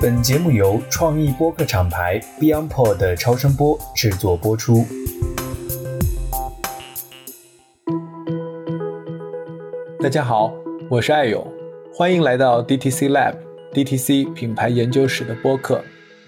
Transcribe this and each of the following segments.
本节目由创意播客厂牌 BeyondPod 的超声波制作播出。大家好，我是艾勇，欢迎来到 DTC Lab DTC 品牌研究室的播客。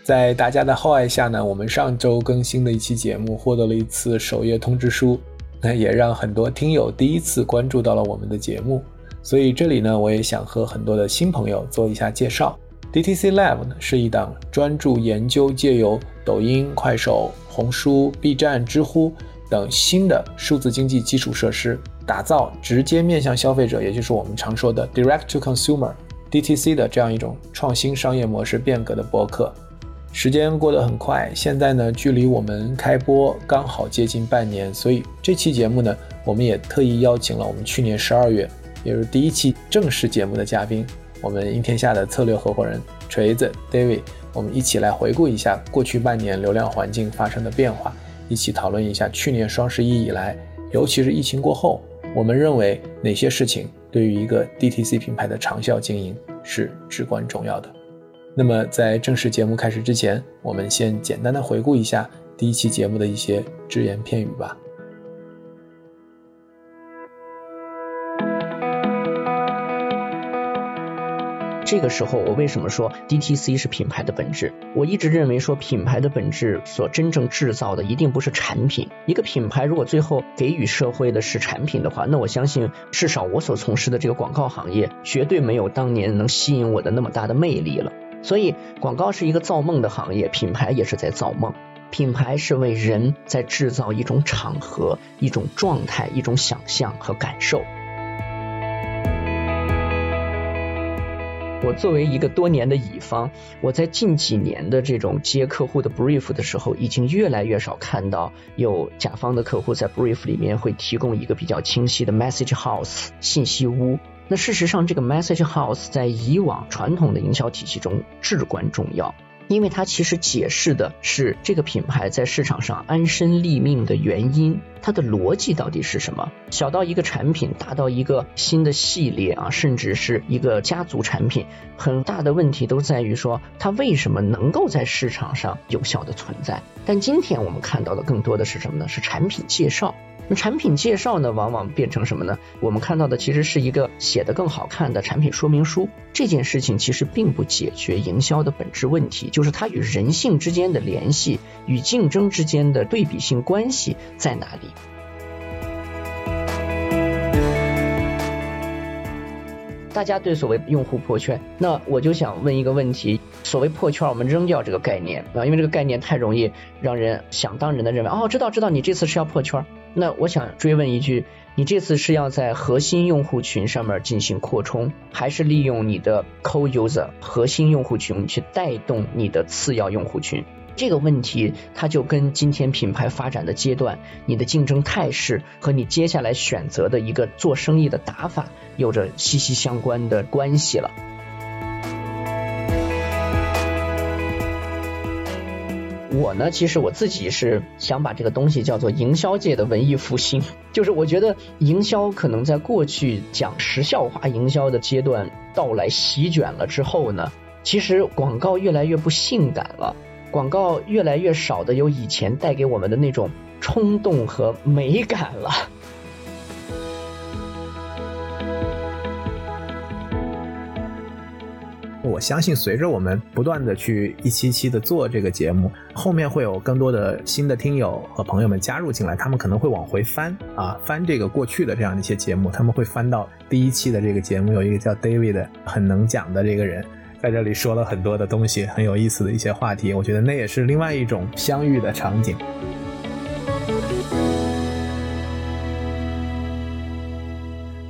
在大家的厚爱下呢，我们上周更新的一期节目获得了一次首页通知书，那也让很多听友第一次关注到了我们的节目。所以这里呢，我也想和很多的新朋友做一下介绍。DTC Lab 呢是一档专注研究借由抖音、快手、红书、B 站、知乎等新的数字经济基础设施，打造直接面向消费者，也就是我们常说的 Direct to Consumer DTC 的这样一种创新商业模式变革的博客。时间过得很快，现在呢，距离我们开播刚好接近半年，所以这期节目呢，我们也特意邀请了我们去年十二月。也就是第一期正式节目的嘉宾，我们赢天下的策略合伙人锤子 David，我们一起来回顾一下过去半年流量环境发生的变化，一起讨论一下去年双十一以来，尤其是疫情过后，我们认为哪些事情对于一个 DTC 品牌的长效经营是至关重要的。那么在正式节目开始之前，我们先简单的回顾一下第一期节目的一些只言片语吧。这个时候，我为什么说 DTC 是品牌的本质？我一直认为说，品牌的本质所真正制造的一定不是产品。一个品牌如果最后给予社会的是产品的话，那我相信至少我所从事的这个广告行业绝对没有当年能吸引我的那么大的魅力了。所以，广告是一个造梦的行业，品牌也是在造梦。品牌是为人在制造一种场合、一种状态、一种想象和感受。我作为一个多年的乙方，我在近几年的这种接客户的 brief 的时候，已经越来越少看到有甲方的客户在 brief 里面会提供一个比较清晰的 message house 信息屋。那事实上，这个 message house 在以往传统的营销体系中至关重要。因为它其实解释的是这个品牌在市场上安身立命的原因，它的逻辑到底是什么？小到一个产品，大到一个新的系列啊，甚至是一个家族产品，很大的问题都在于说它为什么能够在市场上有效的存在。但今天我们看到的更多的是什么呢？是产品介绍。那产品介绍呢，往往变成什么呢？我们看到的其实是一个写的更好看的产品说明书。这件事情其实并不解决营销的本质问题，就是它与人性之间的联系，与竞争之间的对比性关系在哪里？大家对所谓用户破圈，那我就想问一个问题：所谓破圈，我们扔掉这个概念啊，因为这个概念太容易让人想当然的认为，哦，知道知道，你这次是要破圈。那我想追问一句，你这次是要在核心用户群上面进行扩充，还是利用你的 core user 核心用户群去带动你的次要用户群？这个问题，它就跟今天品牌发展的阶段、你的竞争态势和你接下来选择的一个做生意的打法有着息息相关的关系了。我呢，其实我自己是想把这个东西叫做营销界的文艺复兴，就是我觉得营销可能在过去讲时效化营销的阶段到来席卷了之后呢，其实广告越来越不性感了，广告越来越少的有以前带给我们的那种冲动和美感了。我相信，随着我们不断的去一期期的做这个节目，后面会有更多的新的听友和朋友们加入进来，他们可能会往回翻啊，翻这个过去的这样的一些节目，他们会翻到第一期的这个节目，有一个叫 David 的很能讲的这个人，在这里说了很多的东西，很有意思的一些话题，我觉得那也是另外一种相遇的场景。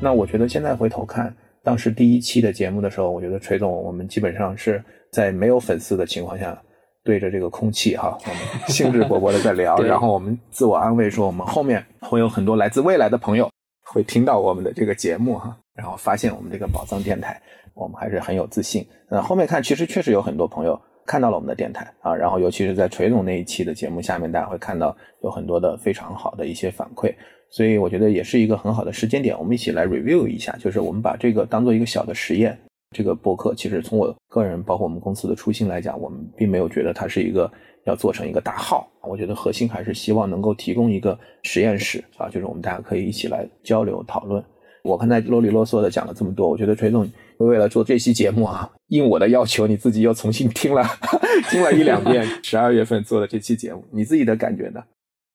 那我觉得现在回头看。当时第一期的节目的时候，我觉得锤总，我们基本上是在没有粉丝的情况下，对着这个空气哈，我们 兴致勃勃的在聊，然后我们自我安慰说，我们后面会有很多来自未来的朋友会听到我们的这个节目哈，然后发现我们这个宝藏电台，我们还是很有自信。那后面看，其实确实有很多朋友看到了我们的电台啊，然后尤其是在锤总那一期的节目下面，大家会看到有很多的非常好的一些反馈。所以我觉得也是一个很好的时间点，我们一起来 review 一下，就是我们把这个当做一个小的实验，这个博客，其实从我个人，包括我们公司的初心来讲，我们并没有觉得它是一个要做成一个大号。我觉得核心还是希望能够提供一个实验室啊，就是我们大家可以一起来交流讨论。我刚才啰里啰嗦的讲了这么多，我觉得锤总为了做这期节目啊，应我的要求，你自己又重新听了 听了一两遍十二月份做的这期节目，你自己的感觉呢？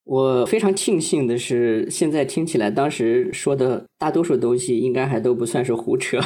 我非常庆幸的是，现在听起来当时说的大多数东西应该还都不算是胡扯，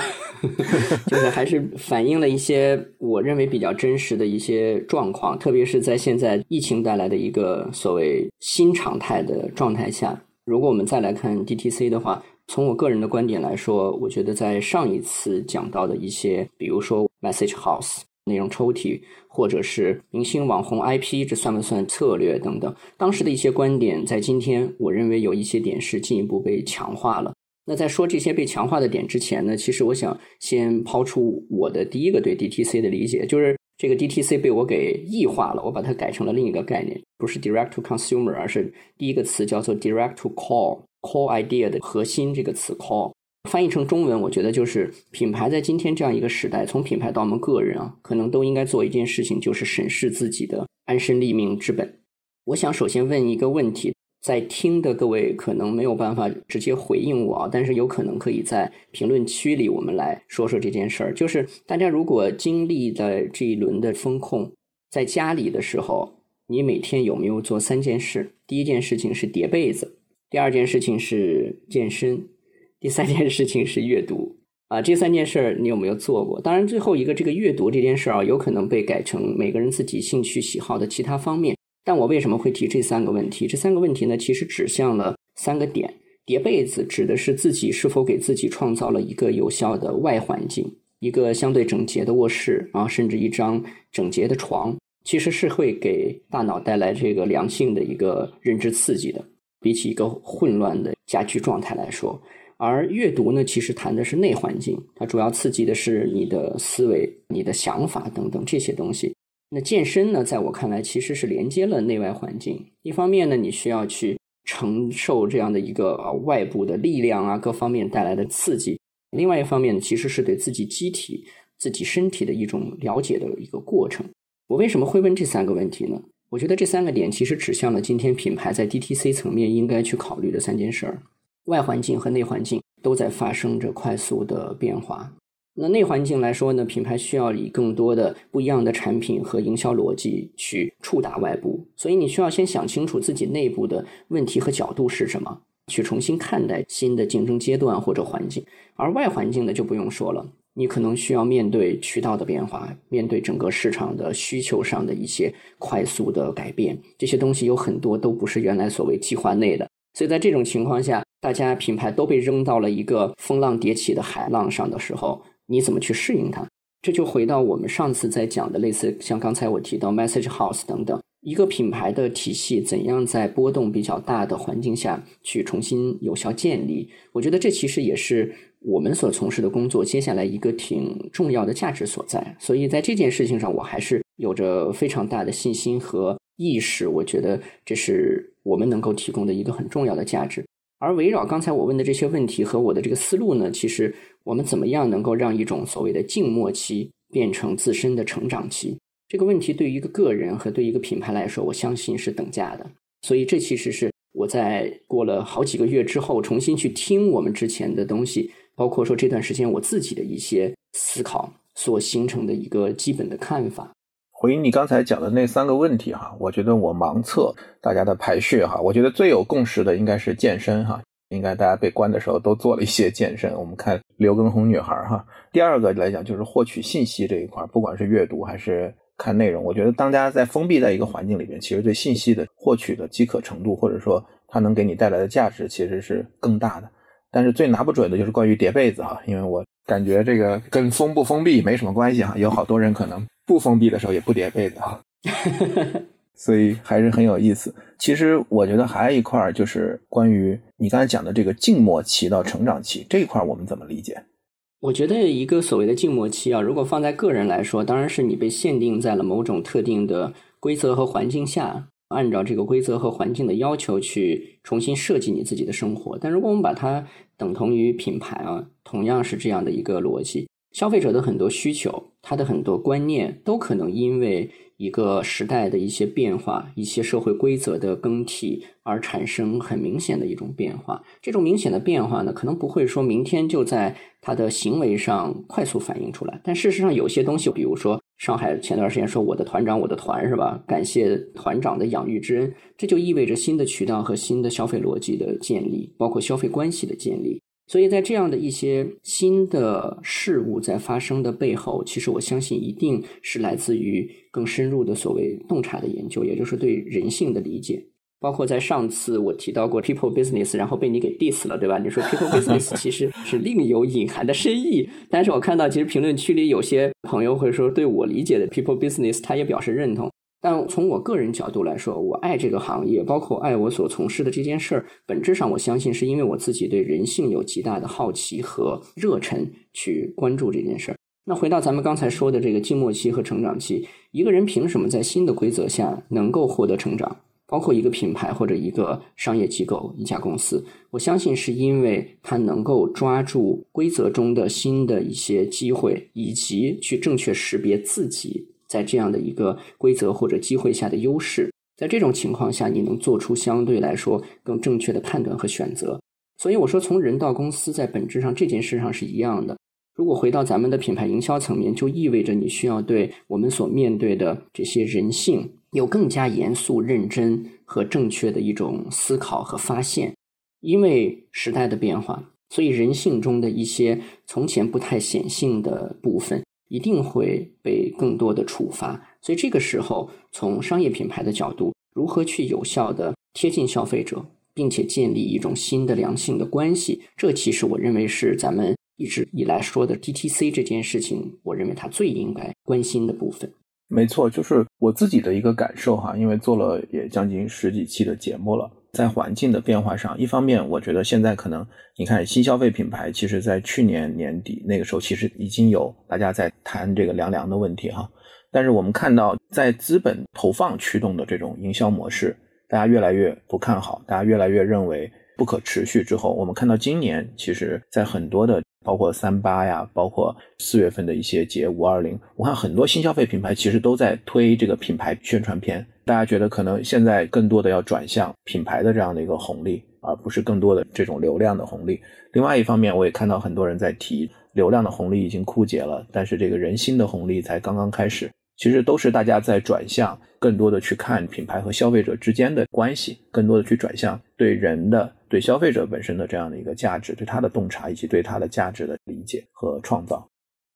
就是还是反映了一些我认为比较真实的一些状况，特别是在现在疫情带来的一个所谓新常态的状态下。如果我们再来看 DTC 的话，从我个人的观点来说，我觉得在上一次讲到的一些，比如说 Message House。内容抽屉，或者是明星网红 IP，这算不算策略等等？当时的一些观点，在今天，我认为有一些点是进一步被强化了。那在说这些被强化的点之前呢，其实我想先抛出我的第一个对 DTC 的理解，就是这个 DTC 被我给异化了，我把它改成了另一个概念，不是 Direct to Consumer，而是第一个词叫做 Direct to Call，Call Idea 的核心这个词 Call。翻译成中文，我觉得就是品牌在今天这样一个时代，从品牌到我们个人啊，可能都应该做一件事情，就是审视自己的安身立命之本。我想首先问一个问题，在听的各位可能没有办法直接回应我啊，但是有可能可以在评论区里我们来说说这件事儿。就是大家如果经历了这一轮的风控，在家里的时候，你每天有没有做三件事？第一件事情是叠被子，第二件事情是健身。第三件事情是阅读啊，这三件事儿你有没有做过？当然，最后一个这个阅读这件事儿啊，有可能被改成每个人自己兴趣喜好的其他方面。但我为什么会提这三个问题？这三个问题呢，其实指向了三个点。叠被子指的是自己是否给自己创造了一个有效的外环境，一个相对整洁的卧室啊，甚至一张整洁的床，其实是会给大脑带来这个良性的一个认知刺激的。比起一个混乱的家居状态来说。而阅读呢，其实谈的是内环境，它主要刺激的是你的思维、你的想法等等这些东西。那健身呢，在我看来，其实是连接了内外环境。一方面呢，你需要去承受这样的一个外部的力量啊，各方面带来的刺激；另外一方面呢，其实是对自己机体、自己身体的一种了解的一个过程。我为什么会问这三个问题呢？我觉得这三个点其实指向了今天品牌在 DTC 层面应该去考虑的三件事儿。外环境和内环境都在发生着快速的变化。那内环境来说呢，品牌需要以更多的不一样的产品和营销逻辑去触达外部，所以你需要先想清楚自己内部的问题和角度是什么，去重新看待新的竞争阶段或者环境。而外环境呢，就不用说了，你可能需要面对渠道的变化，面对整个市场的需求上的一些快速的改变，这些东西有很多都不是原来所谓计划内的。所以在这种情况下，大家品牌都被扔到了一个风浪迭起的海浪上的时候，你怎么去适应它？这就回到我们上次在讲的类似，像刚才我提到 Message House 等等，一个品牌的体系怎样在波动比较大的环境下去重新有效建立？我觉得这其实也是我们所从事的工作接下来一个挺重要的价值所在。所以在这件事情上，我还是有着非常大的信心和意识。我觉得这是我们能够提供的一个很重要的价值。而围绕刚才我问的这些问题和我的这个思路呢，其实我们怎么样能够让一种所谓的静默期变成自身的成长期？这个问题对于一个个人和对一个品牌来说，我相信是等价的。所以这其实是我在过了好几个月之后，重新去听我们之前的东西，包括说这段时间我自己的一些思考所形成的一个基本的看法。回应你刚才讲的那三个问题哈，我觉得我盲测大家的排序哈，我觉得最有共识的应该是健身哈，应该大家被关的时候都做了一些健身。我们看刘畊宏女孩哈。第二个来讲就是获取信息这一块，不管是阅读还是看内容，我觉得当家在封闭在一个环境里面，其实对信息的获取的饥渴程度，或者说它能给你带来的价值，其实是更大的。但是最拿不准的就是关于叠被子哈，因为我感觉这个跟封不封闭没什么关系哈，有好多人可能。不封闭的时候也不叠被子哈，所以还是很有意思。其实我觉得还有一块就是关于你刚才讲的这个静默期到成长期这一块，我们怎么理解？我觉得一个所谓的静默期啊，如果放在个人来说，当然是你被限定在了某种特定的规则和环境下，按照这个规则和环境的要求去重新设计你自己的生活。但如果我们把它等同于品牌啊，同样是这样的一个逻辑。消费者的很多需求，他的很多观念，都可能因为一个时代的一些变化、一些社会规则的更替而产生很明显的一种变化。这种明显的变化呢，可能不会说明天就在他的行为上快速反映出来，但事实上有些东西，比如说上海前段时间说“我的团长，我的团”是吧？感谢团长的养育之恩，这就意味着新的渠道和新的消费逻辑的建立，包括消费关系的建立。所以在这样的一些新的事物在发生的背后，其实我相信一定是来自于更深入的所谓洞察的研究，也就是对人性的理解。包括在上次我提到过 people business，然后被你给 diss 了，对吧？你说 people business 其实是另有隐含的深意。但是我看到其实评论区里有些朋友会说，对我理解的 people business，他也表示认同。但从我个人角度来说，我爱这个行业，包括爱我所从事的这件事儿。本质上，我相信是因为我自己对人性有极大的好奇和热忱去关注这件事儿。那回到咱们刚才说的这个静默期和成长期，一个人凭什么在新的规则下能够获得成长？包括一个品牌或者一个商业机构、一家公司，我相信是因为它能够抓住规则中的新的一些机会，以及去正确识别自己。在这样的一个规则或者机会下的优势，在这种情况下，你能做出相对来说更正确的判断和选择。所以我说，从人到公司，在本质上这件事上是一样的。如果回到咱们的品牌营销层面，就意味着你需要对我们所面对的这些人性有更加严肃、认真和正确的一种思考和发现。因为时代的变化，所以人性中的一些从前不太显性的部分。一定会被更多的处罚，所以这个时候，从商业品牌的角度，如何去有效的贴近消费者，并且建立一种新的良性的关系，这其实我认为是咱们一直以来说的 DTC 这件事情，我认为它最应该关心的部分。没错，就是我自己的一个感受哈，因为做了也将近十几期的节目了。在环境的变化上，一方面，我觉得现在可能你看新消费品牌，其实在去年年底那个时候，其实已经有大家在谈这个凉凉的问题哈。但是我们看到，在资本投放驱动的这种营销模式，大家越来越不看好，大家越来越认为不可持续之后，我们看到今年其实，在很多的包括三八呀，包括四月份的一些节五二零，我看很多新消费品牌其实都在推这个品牌宣传片。大家觉得可能现在更多的要转向品牌的这样的一个红利，而不是更多的这种流量的红利。另外一方面，我也看到很多人在提流量的红利已经枯竭了，但是这个人心的红利才刚刚开始。其实都是大家在转向更多的去看品牌和消费者之间的关系，更多的去转向对人的、对消费者本身的这样的一个价值，对他的洞察以及对他的价值的理解和创造。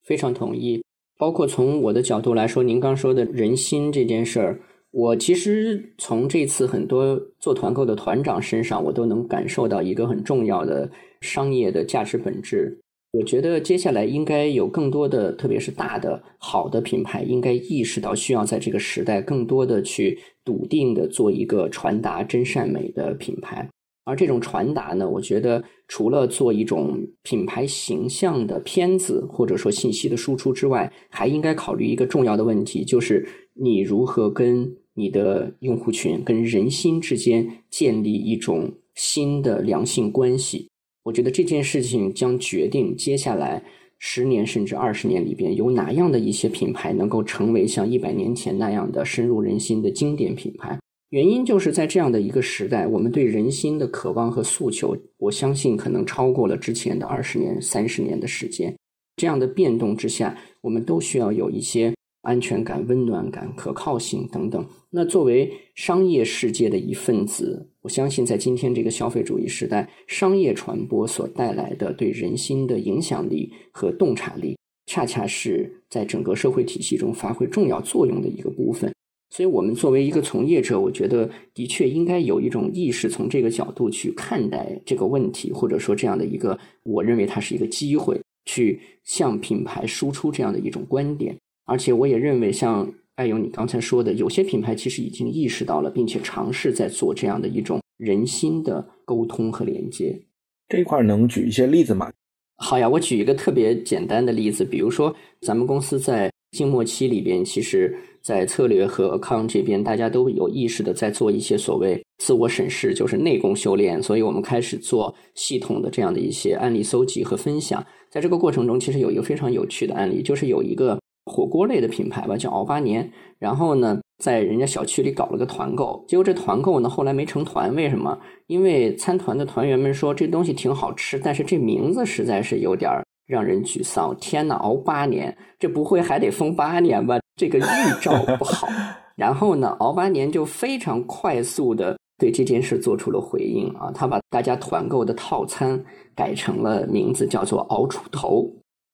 非常同意。包括从我的角度来说，您刚说的人心这件事儿。我其实从这次很多做团购的团长身上，我都能感受到一个很重要的商业的价值本质。我觉得接下来应该有更多的，特别是大的好的品牌，应该意识到需要在这个时代更多的去笃定的做一个传达真善美的品牌。而这种传达呢，我觉得除了做一种品牌形象的片子或者说信息的输出之外，还应该考虑一个重要的问题，就是你如何跟。你的用户群跟人心之间建立一种新的良性关系，我觉得这件事情将决定接下来十年甚至二十年里边有哪样的一些品牌能够成为像一百年前那样的深入人心的经典品牌。原因就是在这样的一个时代，我们对人心的渴望和诉求，我相信可能超过了之前的二十年、三十年的时间。这样的变动之下，我们都需要有一些。安全感、温暖感、可靠性等等。那作为商业世界的一份子，我相信在今天这个消费主义时代，商业传播所带来的对人心的影响力和洞察力，恰恰是在整个社会体系中发挥重要作用的一个部分。所以，我们作为一个从业者，我觉得的确应该有一种意识，从这个角度去看待这个问题，或者说这样的一个，我认为它是一个机会，去向品牌输出这样的一种观点。而且我也认为，像艾勇你刚才说的，有些品牌其实已经意识到了，并且尝试在做这样的一种人心的沟通和连接。这一块能举一些例子吗？好呀，我举一个特别简单的例子，比如说咱们公司在静默期里边，其实在策略和康这边，大家都有意识的在做一些所谓自我审视，就是内功修炼。所以我们开始做系统的这样的一些案例搜集和分享。在这个过程中，其实有一个非常有趣的案例，就是有一个火锅类的品牌吧，叫熬八年，然后呢，在人家小区里搞了个团购，结果这团购呢后来没成团，为什么？因为参团的团员们说这东西挺好吃，但是这名字实在是有点让人沮丧。天呐，熬八年，这不会还得封八年吧？这个预兆不好。然后呢，熬八年就非常快速的对这件事做出了回应啊，他把大家团购的套餐。改成了名字叫做“熬出头”，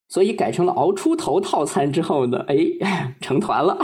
所以改成了“熬出头”套餐之后呢，哎，成团了。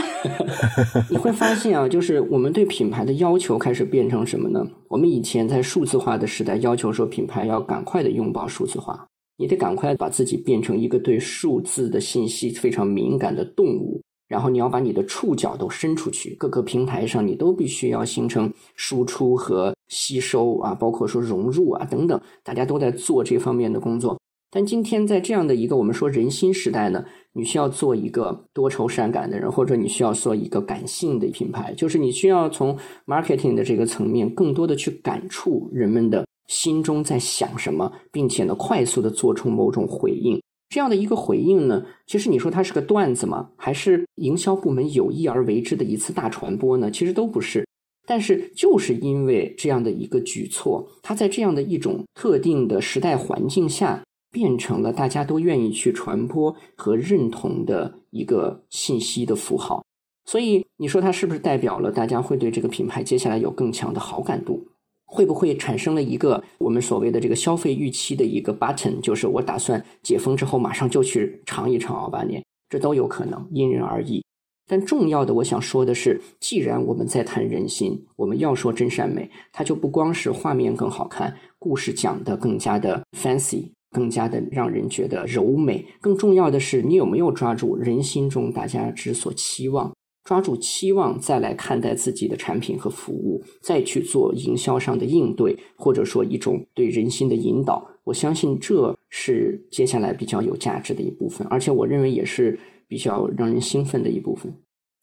你会发现啊，就是我们对品牌的要求开始变成什么呢？我们以前在数字化的时代，要求说品牌要赶快的拥抱数字化，你得赶快把自己变成一个对数字的信息非常敏感的动物。然后你要把你的触角都伸出去，各个平台上你都必须要形成输出和吸收啊，包括说融入啊等等，大家都在做这方面的工作。但今天在这样的一个我们说人心时代呢，你需要做一个多愁善感的人，或者你需要做一个感性的品牌，就是你需要从 marketing 的这个层面更多的去感触人们的心中在想什么，并且呢快速的做出某种回应。这样的一个回应呢，其实你说它是个段子吗？还是营销部门有意而为之的一次大传播呢？其实都不是。但是就是因为这样的一个举措，它在这样的一种特定的时代环境下，变成了大家都愿意去传播和认同的一个信息的符号。所以你说它是不是代表了大家会对这个品牌接下来有更强的好感度？会不会产生了一个我们所谓的这个消费预期的一个 button，就是我打算解封之后马上就去尝一尝奥巴年，这都有可能，因人而异。但重要的，我想说的是，既然我们在谈人心，我们要说真善美，它就不光是画面更好看，故事讲的更加的 fancy，更加的让人觉得柔美。更重要的是，你有没有抓住人心中大家之所期望？抓住期望，再来看待自己的产品和服务，再去做营销上的应对，或者说一种对人心的引导。我相信这是接下来比较有价值的一部分，而且我认为也是比较让人兴奋的一部分。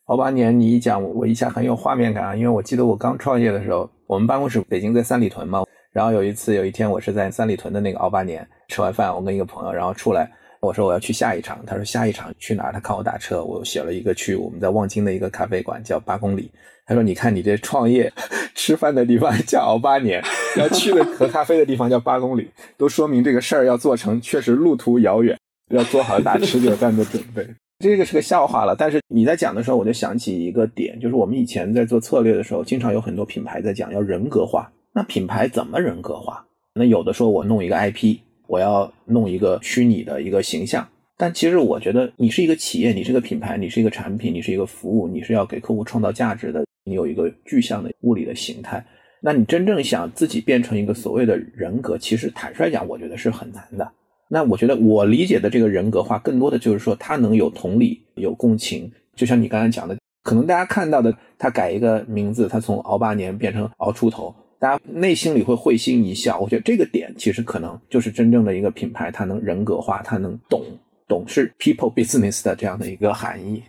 熬八年，你一讲，我我一下很有画面感啊！因为我记得我刚创业的时候，我们办公室北京在三里屯嘛，然后有一次有一天，我是在三里屯的那个熬八年吃完饭，我跟一个朋友，然后出来。我说我要去下一场，他说下一场去哪儿？他看我打车，我写了一个去我们在望京的一个咖啡馆叫八公里。他说你看你这创业 吃饭的地方叫熬八年，要去的喝咖啡的地方叫八公里，都说明这个事儿要做成确实路途遥远，要做好打持久战的准备。这个是个笑话了，但是你在讲的时候，我就想起一个点，就是我们以前在做策略的时候，经常有很多品牌在讲要人格化。那品牌怎么人格化？那有的说我弄一个 IP。我要弄一个虚拟的一个形象，但其实我觉得你是一个企业，你是个品牌，你是一个产品，你是一个服务，你是要给客户创造价值的。你有一个具象的物理的形态，那你真正想自己变成一个所谓的人格，其实坦率讲，我觉得是很难的。那我觉得我理解的这个人格化，更多的就是说他能有同理、有共情。就像你刚才讲的，可能大家看到的，他改一个名字，他从熬八年变成熬出头。大家内心里会会心一笑，我觉得这个点其实可能就是真正的一个品牌，它能人格化，它能懂懂是 people business 的这样的一个含义。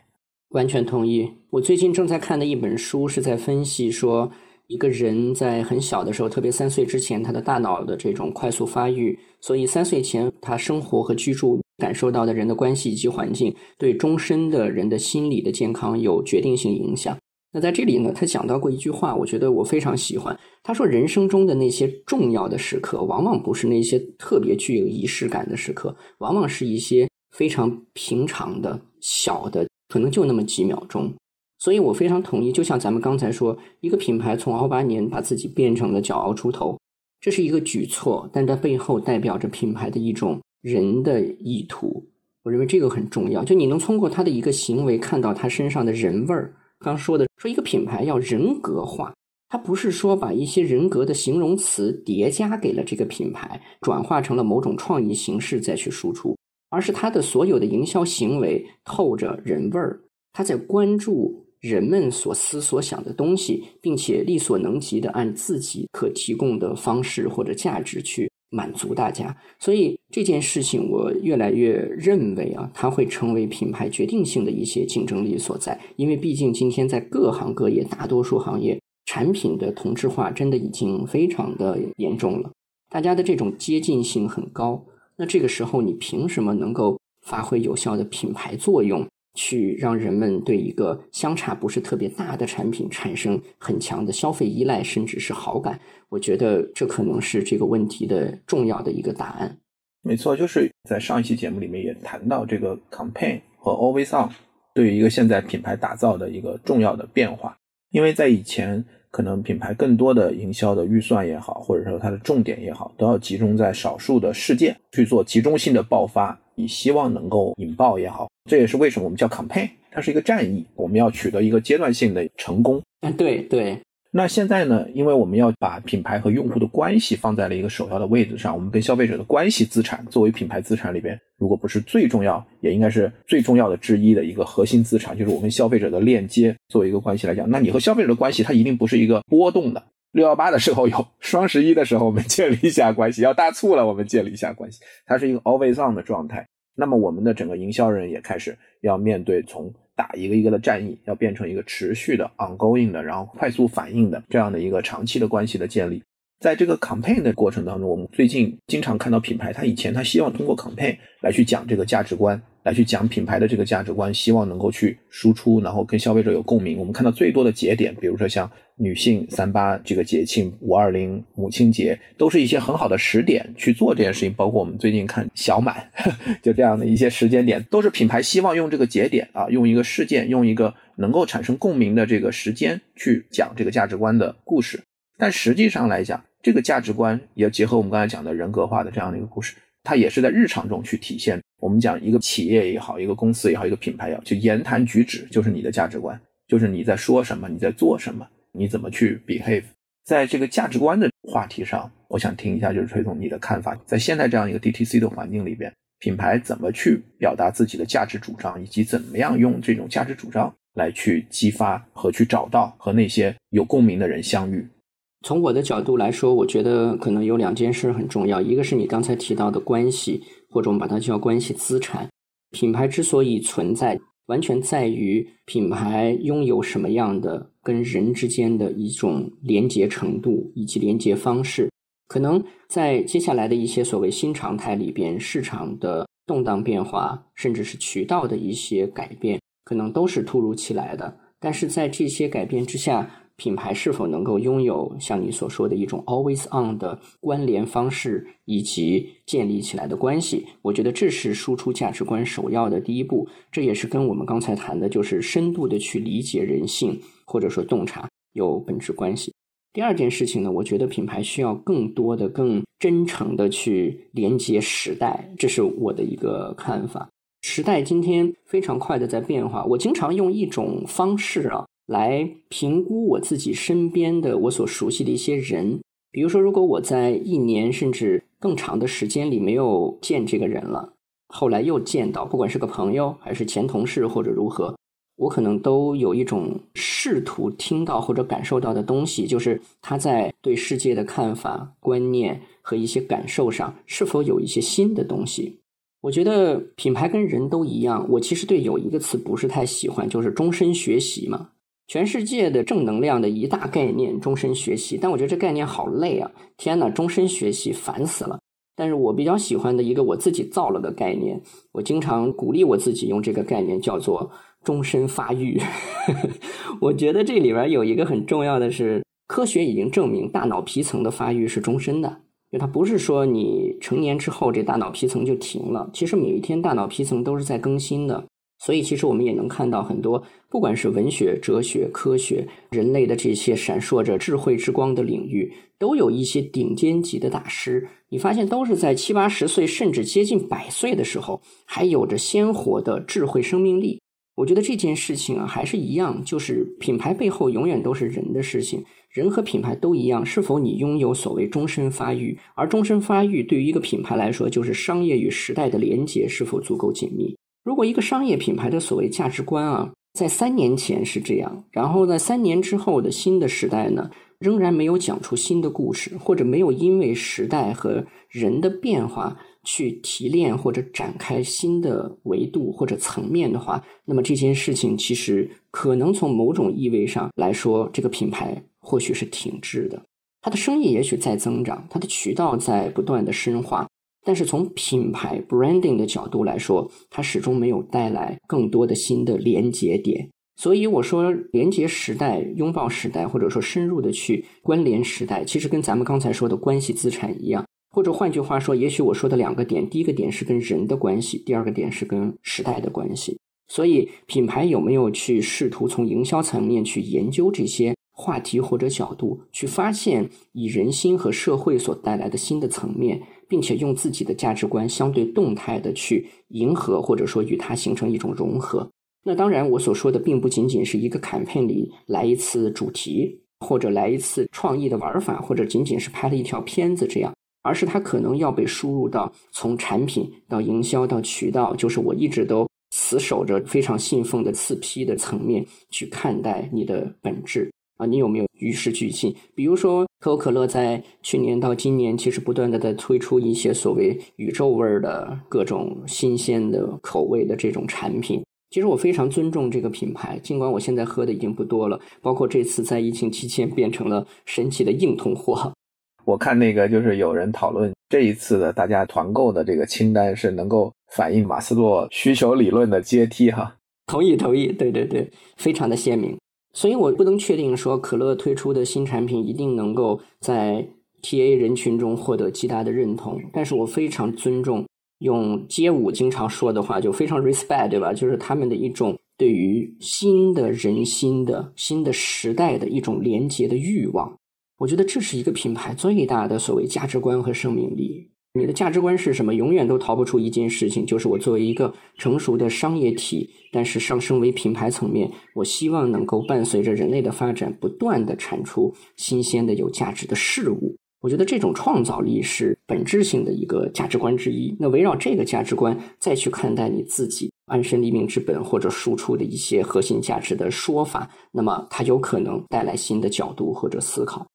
完全同意。我最近正在看的一本书是在分析说，一个人在很小的时候，特别三岁之前，他的大脑的这种快速发育，所以三岁前他生活和居住感受到的人的关系以及环境，对终身的人的心理的健康有决定性影响。那在这里呢，他讲到过一句话，我觉得我非常喜欢。他说，人生中的那些重要的时刻，往往不是那些特别具有仪式感的时刻，往往是一些非常平常的小的，可能就那么几秒钟。所以我非常同意，就像咱们刚才说，一个品牌从熬八年把自己变成了脚熬出头，这是一个举措，但它背后代表着品牌的一种人的意图。我认为这个很重要，就你能通过他的一个行为看到他身上的人味儿。刚说的说一个品牌要人格化，它不是说把一些人格的形容词叠加给了这个品牌，转化成了某种创意形式再去输出，而是它的所有的营销行为透着人味儿，它在关注人们所思所想的东西，并且力所能及的按自己可提供的方式或者价值去。满足大家，所以这件事情我越来越认为啊，它会成为品牌决定性的一些竞争力所在。因为毕竟今天在各行各业，大多数行业产品的同质化真的已经非常的严重了，大家的这种接近性很高。那这个时候你凭什么能够发挥有效的品牌作用，去让人们对一个相差不是特别大的产品产生很强的消费依赖，甚至是好感？我觉得这可能是这个问题的重要的一个答案。没错，就是在上一期节目里面也谈到这个 campaign 和 always on 对于一个现在品牌打造的一个重要的变化。因为在以前，可能品牌更多的营销的预算也好，或者说它的重点也好，都要集中在少数的事件去做集中性的爆发，以希望能够引爆也好。这也是为什么我们叫 campaign，它是一个战役，我们要取得一个阶段性的成功。嗯，对对。那现在呢？因为我们要把品牌和用户的关系放在了一个首要的位置上，我们跟消费者的关系资产作为品牌资产里边，如果不是最重要，也应该是最重要的之一的一个核心资产，就是我跟消费者的链接。作为一个关系来讲，那你和消费者的关系，它一定不是一个波动的。六幺八的时候有，双十一的时候我们建立一下关系，要大促了我们建立一下关系，它是一个 always on 的状态。那么我们的整个营销人也开始要面对从。打一个一个的战役，要变成一个持续的、ongoing 的，然后快速反应的这样的一个长期的关系的建立。在这个 campaign 的过程当中，我们最近经常看到品牌，他以前他希望通过 campaign 来去讲这个价值观。来去讲品牌的这个价值观，希望能够去输出，然后跟消费者有共鸣。我们看到最多的节点，比如说像女性三八这个节庆、五二零母亲节，都是一些很好的时点去做这件事情。包括我们最近看小满，就这样的一些时间点，都是品牌希望用这个节点啊，用一个事件，用一个能够产生共鸣的这个时间去讲这个价值观的故事。但实际上来讲，这个价值观也结合我们刚才讲的人格化的这样的一个故事。它也是在日常中去体现。我们讲一个企业也好，一个公司也好，一个品牌也好，就言谈举止就是你的价值观，就是你在说什么，你在做什么，你怎么去 behave。在这个价值观的话题上，我想听一下，就是崔总你的看法。在现在这样一个 DTC 的环境里边，品牌怎么去表达自己的价值主张，以及怎么样用这种价值主张来去激发和去找到和那些有共鸣的人相遇。从我的角度来说，我觉得可能有两件事很重要，一个是你刚才提到的关系，或者我们把它叫关系资产。品牌之所以存在，完全在于品牌拥有什么样的跟人之间的一种连接程度以及连接方式。可能在接下来的一些所谓新常态里边，市场的动荡变化，甚至是渠道的一些改变，可能都是突如其来的。但是在这些改变之下，品牌是否能够拥有像你所说的一种 always on 的关联方式以及建立起来的关系？我觉得这是输出价值观首要的第一步。这也是跟我们刚才谈的，就是深度的去理解人性或者说洞察有本质关系。第二件事情呢，我觉得品牌需要更多的、更真诚的去连接时代，这是我的一个看法。时代今天非常快的在变化，我经常用一种方式啊。来评估我自己身边的我所熟悉的一些人，比如说，如果我在一年甚至更长的时间里没有见这个人了，后来又见到，不管是个朋友还是前同事或者如何，我可能都有一种试图听到或者感受到的东西，就是他在对世界的看法、观念和一些感受上是否有一些新的东西。我觉得品牌跟人都一样，我其实对有一个词不是太喜欢，就是终身学习嘛。全世界的正能量的一大概念，终身学习。但我觉得这概念好累啊！天哪，终身学习烦死了。但是我比较喜欢的一个我自己造了个概念，我经常鼓励我自己用这个概念，叫做终身发育。我觉得这里边有一个很重要的是，科学已经证明大脑皮层的发育是终身的，就它不是说你成年之后这大脑皮层就停了，其实每一天大脑皮层都是在更新的。所以，其实我们也能看到很多，不管是文学、哲学、科学、人类的这些闪烁着智慧之光的领域，都有一些顶尖级的大师。你发现都是在七八十岁，甚至接近百岁的时候，还有着鲜活的智慧生命力。我觉得这件事情啊，还是一样，就是品牌背后永远都是人的事情。人和品牌都一样，是否你拥有所谓终身发育？而终身发育对于一个品牌来说，就是商业与时代的连接是否足够紧密。如果一个商业品牌的所谓价值观啊，在三年前是这样，然后在三年之后的新的时代呢，仍然没有讲出新的故事，或者没有因为时代和人的变化去提炼或者展开新的维度或者层面的话，那么这件事情其实可能从某种意味上来说，这个品牌或许是停滞的，它的生意也许在增长，它的渠道在不断的深化。但是从品牌 branding 的角度来说，它始终没有带来更多的新的连接点。所以我说，连接时代、拥抱时代，或者说深入的去关联时代，其实跟咱们刚才说的关系资产一样。或者换句话说，也许我说的两个点，第一个点是跟人的关系，第二个点是跟时代的关系。所以，品牌有没有去试图从营销层面去研究这些话题或者角度，去发现以人心和社会所带来的新的层面？并且用自己的价值观相对动态的去迎合，或者说与它形成一种融合。那当然，我所说的并不仅仅是一个 campaign 里来一次主题，或者来一次创意的玩法，或者仅仅是拍了一条片子这样，而是它可能要被输入到从产品到营销到渠道，就是我一直都死守着非常信奉的四 P 的层面去看待你的本质。啊，你有没有与时俱进？比如说，可口可乐在去年到今年，其实不断的在推出一些所谓宇宙味儿的各种新鲜的口味的这种产品。其实我非常尊重这个品牌，尽管我现在喝的已经不多了。包括这次在疫情期间变成了神奇的硬通货。我看那个就是有人讨论这一次的大家团购的这个清单是能够反映马斯洛需求理论的阶梯哈。同意，同意，对对对，非常的鲜明。所以我不能确定说可乐推出的新产品一定能够在 TA 人群中获得极大的认同，但是我非常尊重用街舞经常说的话，就非常 respect，对吧？就是他们的一种对于新的人心的新的时代的一种连接的欲望。我觉得这是一个品牌最大的所谓价值观和生命力。你的价值观是什么？永远都逃不出一件事情，就是我作为一个成熟的商业体，但是上升为品牌层面，我希望能够伴随着人类的发展，不断的产出新鲜的、有价值的事物。我觉得这种创造力是本质性的一个价值观之一。那围绕这个价值观再去看待你自己安身立命之本或者输出的一些核心价值的说法，那么它有可能带来新的角度或者思考。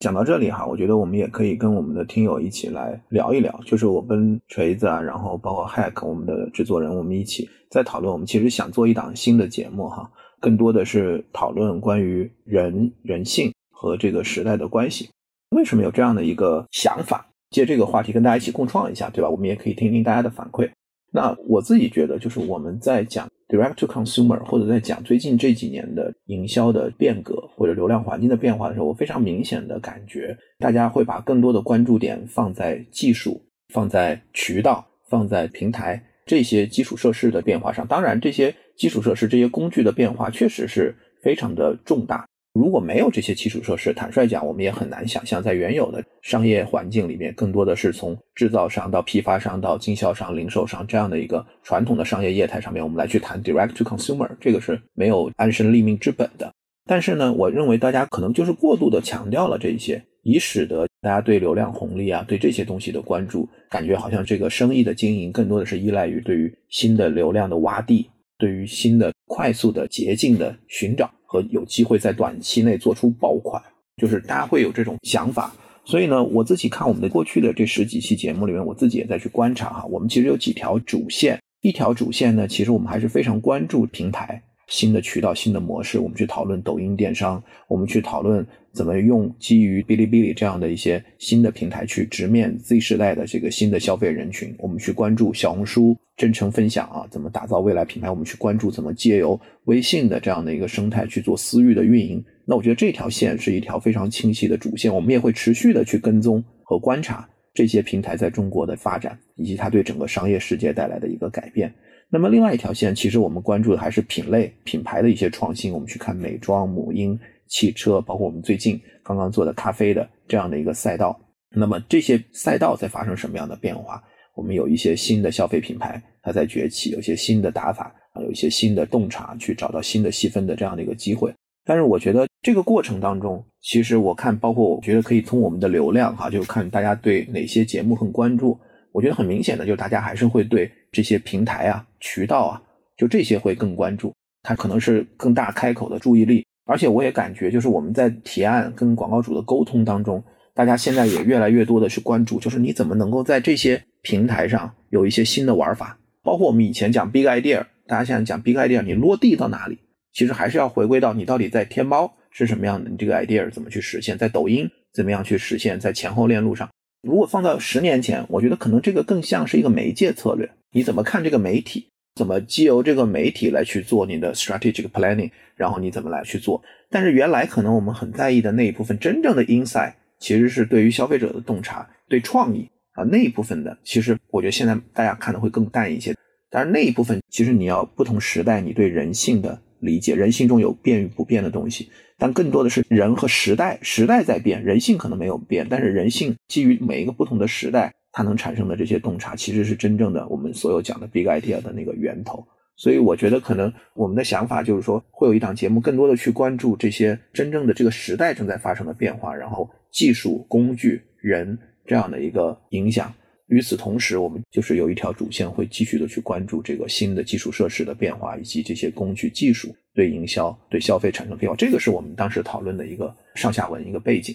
讲到这里哈，我觉得我们也可以跟我们的听友一起来聊一聊，就是我跟锤子啊，然后包括 Hack 我们的制作人，我们一起在讨论。我们其实想做一档新的节目哈，更多的是讨论关于人、人性和这个时代的关系。为什么有这样的一个想法？借这个话题跟大家一起共创一下，对吧？我们也可以听听大家的反馈。那我自己觉得，就是我们在讲。Direct to consumer，或者在讲最近这几年的营销的变革或者流量环境的变化的时候，我非常明显的感觉，大家会把更多的关注点放在技术、放在渠道、放在平台这些基础设施的变化上。当然，这些基础设施、这些工具的变化确实是非常的重大。如果没有这些基础设施，坦率讲，我们也很难想象在原有的商业环境里面，更多的是从制造商到批发商到经销商、零售商这样的一个传统的商业业态上面，我们来去谈 direct to consumer，这个是没有安身立命之本的。但是呢，我认为大家可能就是过度的强调了这一些，以使得大家对流量红利啊，对这些东西的关注，感觉好像这个生意的经营更多的是依赖于对于新的流量的洼地，对于新的快速的捷径的寻找。和有机会在短期内做出爆款，就是大家会有这种想法。所以呢，我自己看我们的过去的这十几期节目里面，我自己也在去观察哈。我们其实有几条主线，一条主线呢，其实我们还是非常关注平台。新的渠道、新的模式，我们去讨论抖音电商，我们去讨论怎么用基于哔哩哔哩这样的一些新的平台去直面 Z 时代的这个新的消费人群。我们去关注小红书真诚分享啊，怎么打造未来品牌？我们去关注怎么借由微信的这样的一个生态去做私域的运营。那我觉得这条线是一条非常清晰的主线，我们也会持续的去跟踪和观察这些平台在中国的发展，以及它对整个商业世界带来的一个改变。那么另外一条线，其实我们关注的还是品类、品牌的一些创新。我们去看美妆、母婴、汽车，包括我们最近刚刚做的咖啡的这样的一个赛道。那么这些赛道在发生什么样的变化？我们有一些新的消费品牌，它在崛起，有一些新的打法啊，有一些新的洞察，去找到新的细分的这样的一个机会。但是我觉得这个过程当中，其实我看，包括我觉得可以从我们的流量哈，就看大家对哪些节目很关注。我觉得很明显的，就是大家还是会对这些平台啊、渠道啊，就这些会更关注，它可能是更大开口的注意力。而且我也感觉，就是我们在提案跟广告主的沟通当中，大家现在也越来越多的去关注，就是你怎么能够在这些平台上有一些新的玩法。包括我们以前讲 big idea，大家现在讲 big idea，你落地到哪里？其实还是要回归到你到底在天猫是什么样的，你这个 idea 怎么去实现，在抖音怎么样去实现，在前后链路上。如果放到十年前，我觉得可能这个更像是一个媒介策略。你怎么看这个媒体？怎么基由这个媒体来去做你的 strategic planning？然后你怎么来去做？但是原来可能我们很在意的那一部分真正的 insight，其实是对于消费者的洞察、对创意啊那一部分的。其实我觉得现在大家看的会更淡一些。但是那一部分其实你要不同时代你对人性的理解，人性中有变与不变的东西。但更多的是人和时代，时代在变，人性可能没有变，但是人性基于每一个不同的时代，它能产生的这些洞察，其实是真正的我们所有讲的 big idea 的那个源头。所以我觉得可能我们的想法就是说，会有一档节目更多的去关注这些真正的这个时代正在发生的变化，然后技术、工具、人这样的一个影响。与此同时，我们就是有一条主线，会继续的去关注这个新的基础设施的变化，以及这些工具技术对营销、对消费产生变化。这个是我们当时讨论的一个上下文一个背景。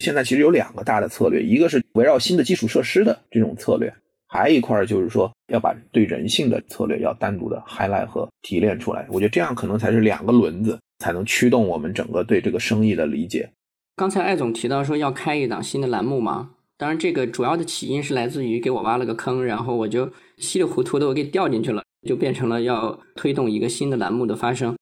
现在其实有两个大的策略，一个是围绕新的基础设施的这种策略，还有一块就是说要把对人性的策略要单独的 highlight 和提炼出来。我觉得这样可能才是两个轮子，才能驱动我们整个对这个生意的理解。刚才艾总提到说要开一档新的栏目嘛？当然，这个主要的起因是来自于给我挖了个坑，然后我就稀里糊涂的我给掉进去了，就变成了要推动一个新的栏目的发生。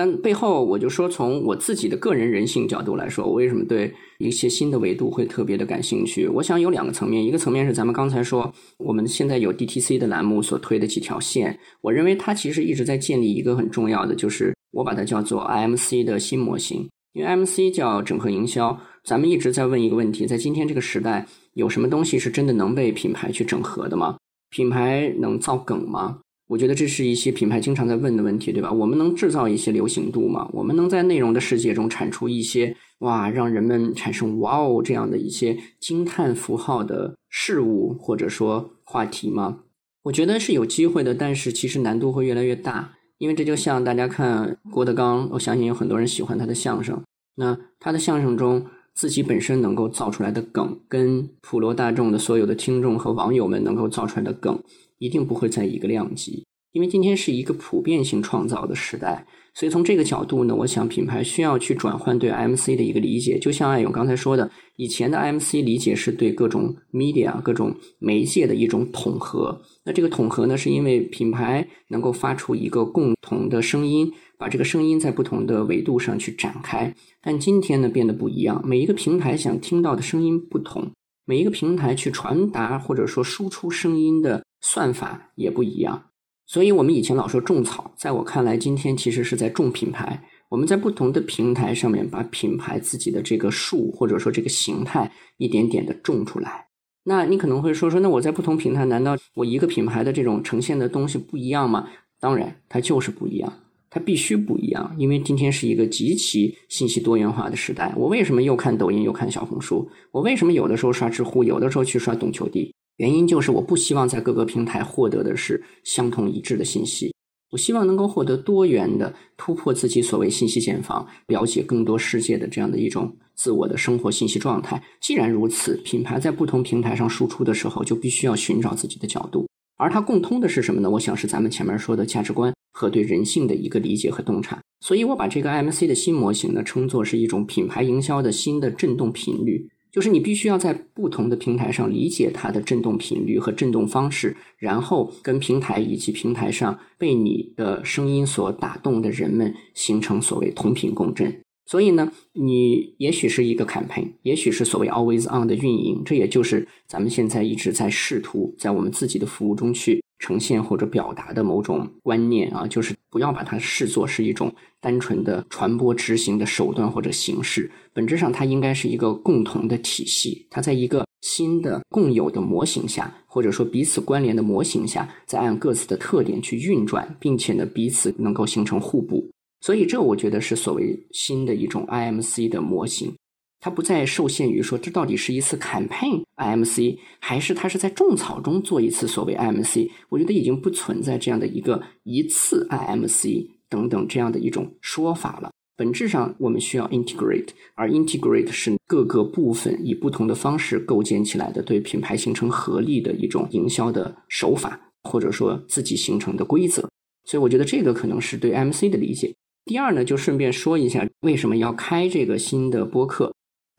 但背后我就说，从我自己的个人人性角度来说，我为什么对一些新的维度会特别的感兴趣？我想有两个层面，一个层面是咱们刚才说，我们现在有 DTC 的栏目所推的几条线，我认为它其实一直在建立一个很重要的，就是我把它叫做 IMC 的新模型，因为 MC 叫整合营销，咱们一直在问一个问题，在今天这个时代。有什么东西是真的能被品牌去整合的吗？品牌能造梗吗？我觉得这是一些品牌经常在问的问题，对吧？我们能制造一些流行度吗？我们能在内容的世界中产出一些哇，让人们产生哇哦这样的一些惊叹符号的事物或者说话题吗？我觉得是有机会的，但是其实难度会越来越大，因为这就像大家看郭德纲，我相信有很多人喜欢他的相声，那他的相声中。自己本身能够造出来的梗，跟普罗大众的所有的听众和网友们能够造出来的梗，一定不会在一个量级。因为今天是一个普遍性创造的时代，所以从这个角度呢，我想品牌需要去转换对 MC 的一个理解。就像艾勇刚才说的，以前的 MC 理解是对各种 media、各种媒介的一种统合。那这个统合呢，是因为品牌能够发出一个共同的声音。把这个声音在不同的维度上去展开，但今天呢变得不一样。每一个平台想听到的声音不同，每一个平台去传达或者说输出声音的算法也不一样。所以，我们以前老说种草，在我看来，今天其实是在种品牌。我们在不同的平台上面，把品牌自己的这个树或者说这个形态一点点的种出来。那你可能会说说，那我在不同平台，难道我一个品牌的这种呈现的东西不一样吗？当然，它就是不一样。它必须不一样，因为今天是一个极其信息多元化的时代。我为什么又看抖音又看小红书？我为什么有的时候刷知乎，有的时候去刷懂球帝？原因就是我不希望在各个平台获得的是相同一致的信息，我希望能够获得多元的突破自己所谓信息茧房，了解更多世界的这样的一种自我的生活信息状态。既然如此，品牌在不同平台上输出的时候，就必须要寻找自己的角度。而它共通的是什么呢？我想是咱们前面说的价值观和对人性的一个理解和洞察。所以我把这个 MC 的新模型呢，称作是一种品牌营销的新的振动频率。就是你必须要在不同的平台上理解它的振动频率和振动方式，然后跟平台以及平台上被你的声音所打动的人们形成所谓同频共振。所以呢，你也许是一个 campaign，也许是所谓 always on 的运营，这也就是咱们现在一直在试图在我们自己的服务中去呈现或者表达的某种观念啊，就是不要把它视作是一种单纯的传播执行的手段或者形式，本质上它应该是一个共同的体系，它在一个新的共有的模型下，或者说彼此关联的模型下，再按各自的特点去运转，并且呢彼此能够形成互补。所以，这我觉得是所谓新的一种 IMC 的模型，它不再受限于说这到底是一次 campaign IMC，还是它是在种草中做一次所谓 IMC。我觉得已经不存在这样的一个一次 IMC 等等这样的一种说法了。本质上，我们需要 integrate，而 integrate 是各个部分以不同的方式构建起来的，对品牌形成合力的一种营销的手法，或者说自己形成的规则。所以，我觉得这个可能是对 MC 的理解。第二呢，就顺便说一下为什么要开这个新的播客。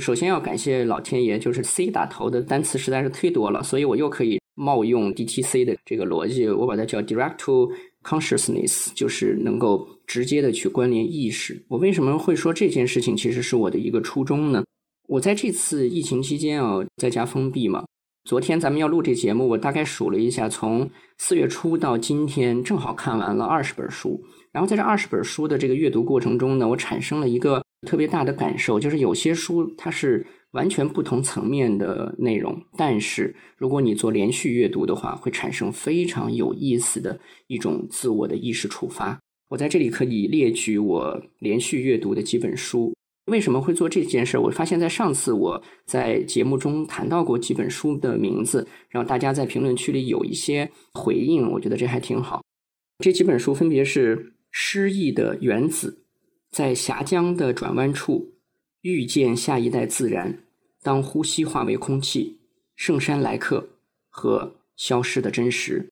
首先要感谢老天爷，就是 C 打头的单词实在是忒多了，所以我又可以冒用 DTC 的这个逻辑，我把它叫 Direct to Consciousness，就是能够直接的去关联意识。我为什么会说这件事情其实是我的一个初衷呢？我在这次疫情期间啊，在家封闭嘛。昨天咱们要录这节目，我大概数了一下，从四月初到今天，正好看完了二十本书。然后在这二十本书的这个阅读过程中呢，我产生了一个特别大的感受，就是有些书它是完全不同层面的内容，但是如果你做连续阅读的话，会产生非常有意思的一种自我的意识触发。我在这里可以列举我连续阅读的几本书。为什么会做这件事？我发现，在上次我在节目中谈到过几本书的名字，然后大家在评论区里有一些回应，我觉得这还挺好。这几本书分别是《失意的原子》、在峡江的转弯处遇见下一代自然、当呼吸化为空气、圣山来客和消失的真实。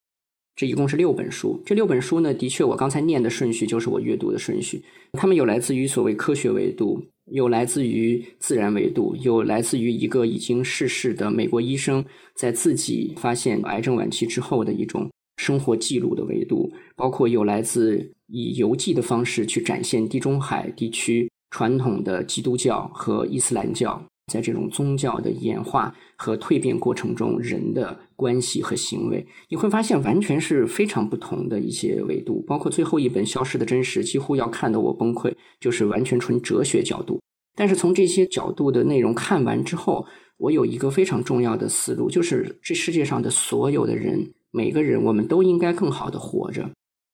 这一共是六本书。这六本书呢，的确我刚才念的顺序就是我阅读的顺序。它们有来自于所谓科学维度。有来自于自然维度，有来自于一个已经逝世的美国医生在自己发现癌症晚期之后的一种生活记录的维度，包括有来自以游记的方式去展现地中海地区传统的基督教和伊斯兰教在这种宗教的演化和蜕变过程中人的关系和行为，你会发现完全是非常不同的一些维度，包括最后一本《消失的真实》，几乎要看得我崩溃，就是完全纯哲学角度。但是从这些角度的内容看完之后，我有一个非常重要的思路，就是这世界上的所有的人，每个人，我们都应该更好的活着。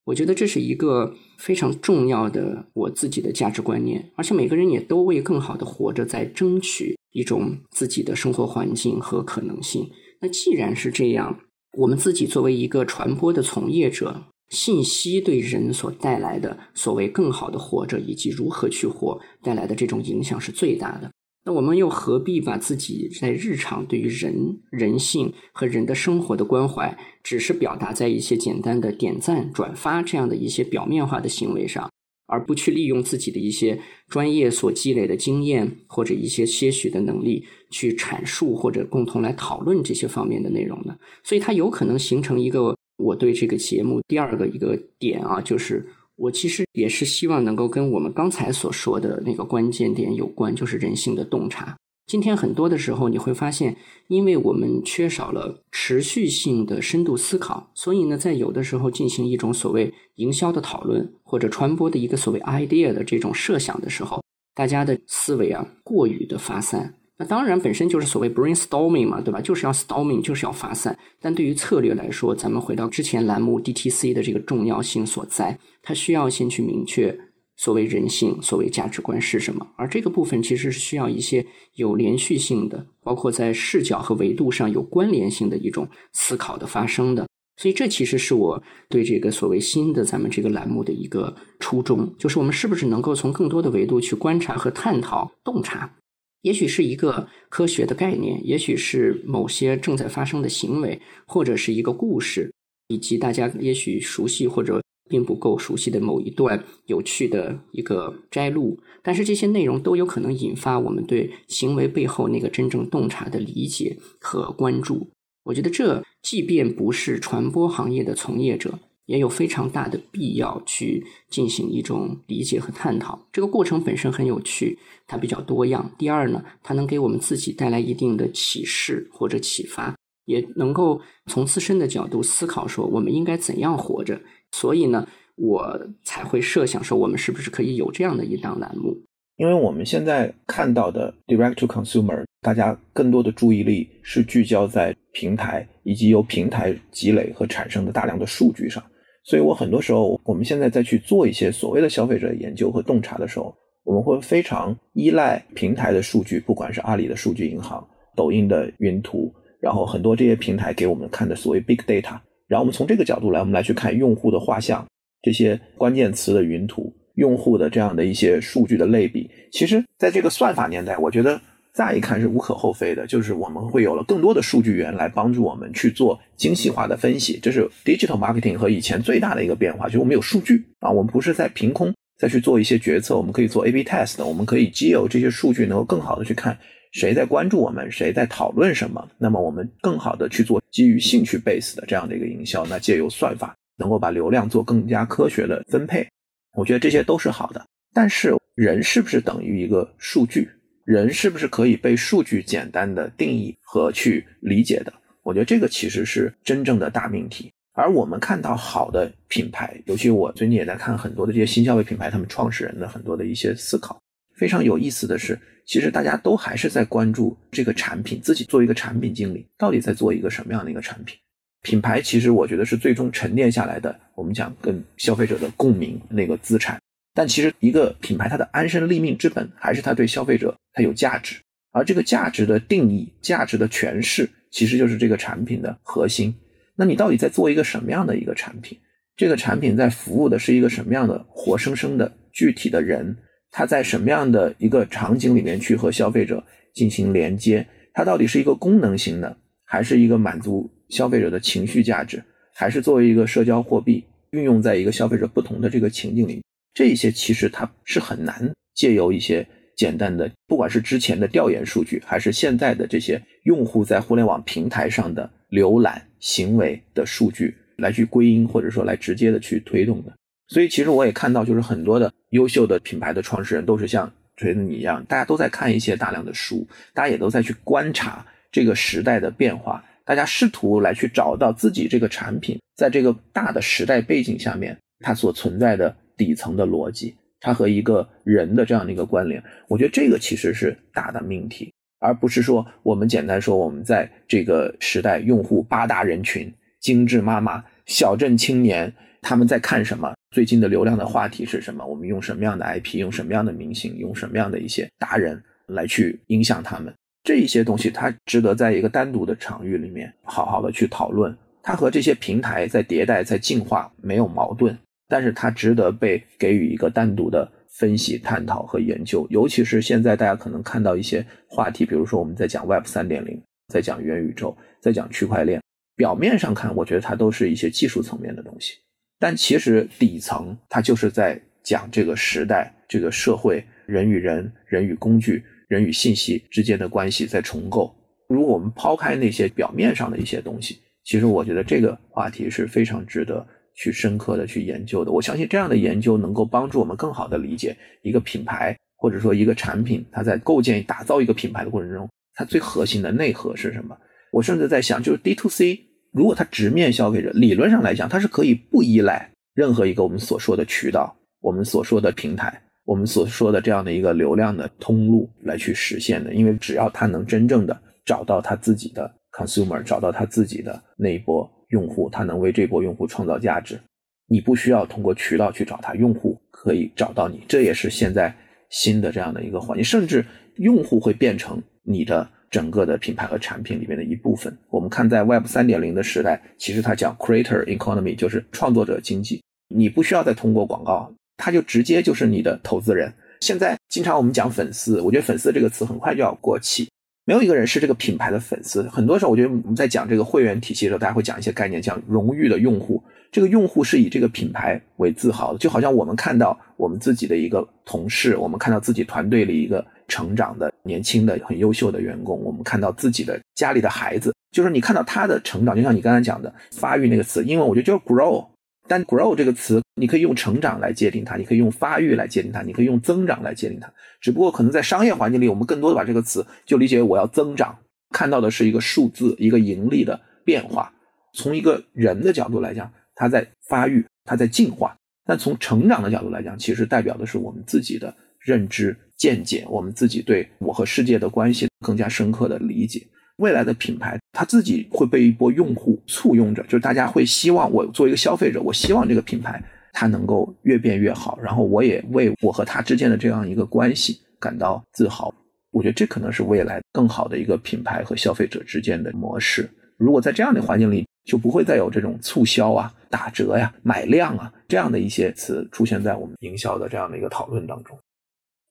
我觉得这是一个非常重要的我自己的价值观念，而且每个人也都为更好的活着在争取一种自己的生活环境和可能性。那既然是这样，我们自己作为一个传播的从业者。信息对人所带来的所谓更好的活着，以及如何去活带来的这种影响是最大的。那我们又何必把自己在日常对于人人性和人的生活的关怀，只是表达在一些简单的点赞、转发这样的一些表面化的行为上，而不去利用自己的一些专业所积累的经验或者一些些许的能力去阐述或者共同来讨论这些方面的内容呢？所以它有可能形成一个。我对这个节目第二个一个点啊，就是我其实也是希望能够跟我们刚才所说的那个关键点有关，就是人性的洞察。今天很多的时候你会发现，因为我们缺少了持续性的深度思考，所以呢，在有的时候进行一种所谓营销的讨论或者传播的一个所谓 idea 的这种设想的时候，大家的思维啊过于的发散。那当然，本身就是所谓 brainstorming 嘛，对吧？就是要 storming，就是要发散。但对于策略来说，咱们回到之前栏目 DTC 的这个重要性所在，它需要先去明确所谓人性、所谓价值观是什么。而这个部分其实是需要一些有连续性的，包括在视角和维度上有关联性的一种思考的发生的。所以，这其实是我对这个所谓新的咱们这个栏目的一个初衷，就是我们是不是能够从更多的维度去观察和探讨、洞察。也许是一个科学的概念，也许是某些正在发生的行为，或者是一个故事，以及大家也许熟悉或者并不够熟悉的某一段有趣的一个摘录。但是这些内容都有可能引发我们对行为背后那个真正洞察的理解和关注。我觉得这即便不是传播行业的从业者。也有非常大的必要去进行一种理解和探讨。这个过程本身很有趣，它比较多样。第二呢，它能给我们自己带来一定的启示或者启发，也能够从自身的角度思考说我们应该怎样活着。所以呢，我才会设想说，我们是不是可以有这样的一档栏目？因为我们现在看到的 direct to consumer，大家更多的注意力是聚焦在平台以及由平台积累和产生的大量的数据上。所以我很多时候，我们现在在去做一些所谓的消费者研究和洞察的时候，我们会非常依赖平台的数据，不管是阿里的数据银行、抖音的云图，然后很多这些平台给我们看的所谓 big data，然后我们从这个角度来，我们来去看用户的画像、这些关键词的云图、用户的这样的一些数据的类比。其实，在这个算法年代，我觉得。再一看是无可厚非的，就是我们会有了更多的数据源来帮助我们去做精细化的分析，这是 digital marketing 和以前最大的一个变化，就是我们有数据啊，我们不是在凭空再去做一些决策，我们可以做 A/B test，我们可以基有这些数据能够更好的去看谁在关注我们，谁在讨论什么，那么我们更好的去做基于兴趣 base 的这样的一个营销，那借由算法能够把流量做更加科学的分配，我觉得这些都是好的。但是人是不是等于一个数据？人是不是可以被数据简单的定义和去理解的？我觉得这个其实是真正的大命题。而我们看到好的品牌，尤其我最近也在看很多的这些新消费品牌，他们创始人的很多的一些思考。非常有意思的是，其实大家都还是在关注这个产品，自己做一个产品经理，到底在做一个什么样的一个产品？品牌其实我觉得是最终沉淀下来的，我们讲跟消费者的共鸣那个资产。但其实一个品牌它的安身立命之本，还是它对消费者它有价值，而这个价值的定义、价值的诠释，其实就是这个产品的核心。那你到底在做一个什么样的一个产品？这个产品在服务的是一个什么样的活生生的具体的人？它在什么样的一个场景里面去和消费者进行连接？它到底是一个功能型的，还是一个满足消费者的情绪价值，还是作为一个社交货币运用在一个消费者不同的这个情境里？这一些其实它是很难借由一些简单的，不管是之前的调研数据，还是现在的这些用户在互联网平台上的浏览行为的数据来去归因，或者说来直接的去推动的。所以，其实我也看到，就是很多的优秀的品牌的创始人都是像锤子你一样，大家都在看一些大量的书，大家也都在去观察这个时代的变化，大家试图来去找到自己这个产品在这个大的时代背景下面它所存在的底层的逻辑，它和一个人的这样的一个关联。我觉得这个其实是大的命题，而不是说我们简单说我们在这个时代用户八大人群、精致妈妈、小镇青年他们在看什么。最近的流量的话题是什么？我们用什么样的 IP，用什么样的明星，用什么样的一些达人来去影响他们？这一些东西它值得在一个单独的场域里面好好的去讨论。它和这些平台在迭代、在进化没有矛盾，但是它值得被给予一个单独的分析、探讨和研究。尤其是现在大家可能看到一些话题，比如说我们在讲 Web 三点零，在讲元宇宙，在讲区块链，表面上看，我觉得它都是一些技术层面的东西。但其实底层，它就是在讲这个时代、这个社会、人与人、人与工具、人与信息之间的关系在重构。如果我们抛开那些表面上的一些东西，其实我觉得这个话题是非常值得去深刻的去研究的。我相信这样的研究能够帮助我们更好的理解一个品牌或者说一个产品，它在构建、打造一个品牌的过程中，它最核心的内核是什么。我甚至在想，就是 D to C。如果它直面消费者，理论上来讲，它是可以不依赖任何一个我们所说的渠道、我们所说的平台、我们所说的这样的一个流量的通路来去实现的。因为只要它能真正的找到他自己的 consumer，找到他自己的那一波用户，他能为这波用户创造价值，你不需要通过渠道去找他，用户可以找到你。这也是现在新的这样的一个环境，甚至用户会变成你的。整个的品牌和产品里面的一部分，我们看在 Web 三点零的时代，其实它讲 Creator Economy，就是创作者经济。你不需要再通过广告，它就直接就是你的投资人。现在经常我们讲粉丝，我觉得粉丝这个词很快就要过气，没有一个人是这个品牌的粉丝。很多时候，我觉得我们在讲这个会员体系的时候，大家会讲一些概念，讲荣誉的用户。这个用户是以这个品牌为自豪的，就好像我们看到我们自己的一个同事，我们看到自己团队里一个。成长的年轻的很优秀的员工，我们看到自己的家里的孩子，就是你看到他的成长，就像你刚才讲的发育那个词，英文我觉得就是 grow，但 grow 这个词你可以用成长来界定它，你可以用发育来界定它，你可以用增长来界定它。只不过可能在商业环境里，我们更多的把这个词就理解为我要增长，看到的是一个数字，一个盈利的变化。从一个人的角度来讲，他在发育，他在进化；但从成长的角度来讲，其实代表的是我们自己的认知。见解，我们自己对我和世界的关系更加深刻的理解。未来的品牌，它自己会被一波用户簇拥着，就是大家会希望我作为一个消费者，我希望这个品牌它能够越变越好，然后我也为我和它之间的这样一个关系感到自豪。我觉得这可能是未来更好的一个品牌和消费者之间的模式。如果在这样的环境里，就不会再有这种促销啊、打折呀、买量啊这样的一些词出现在我们营销的这样的一个讨论当中。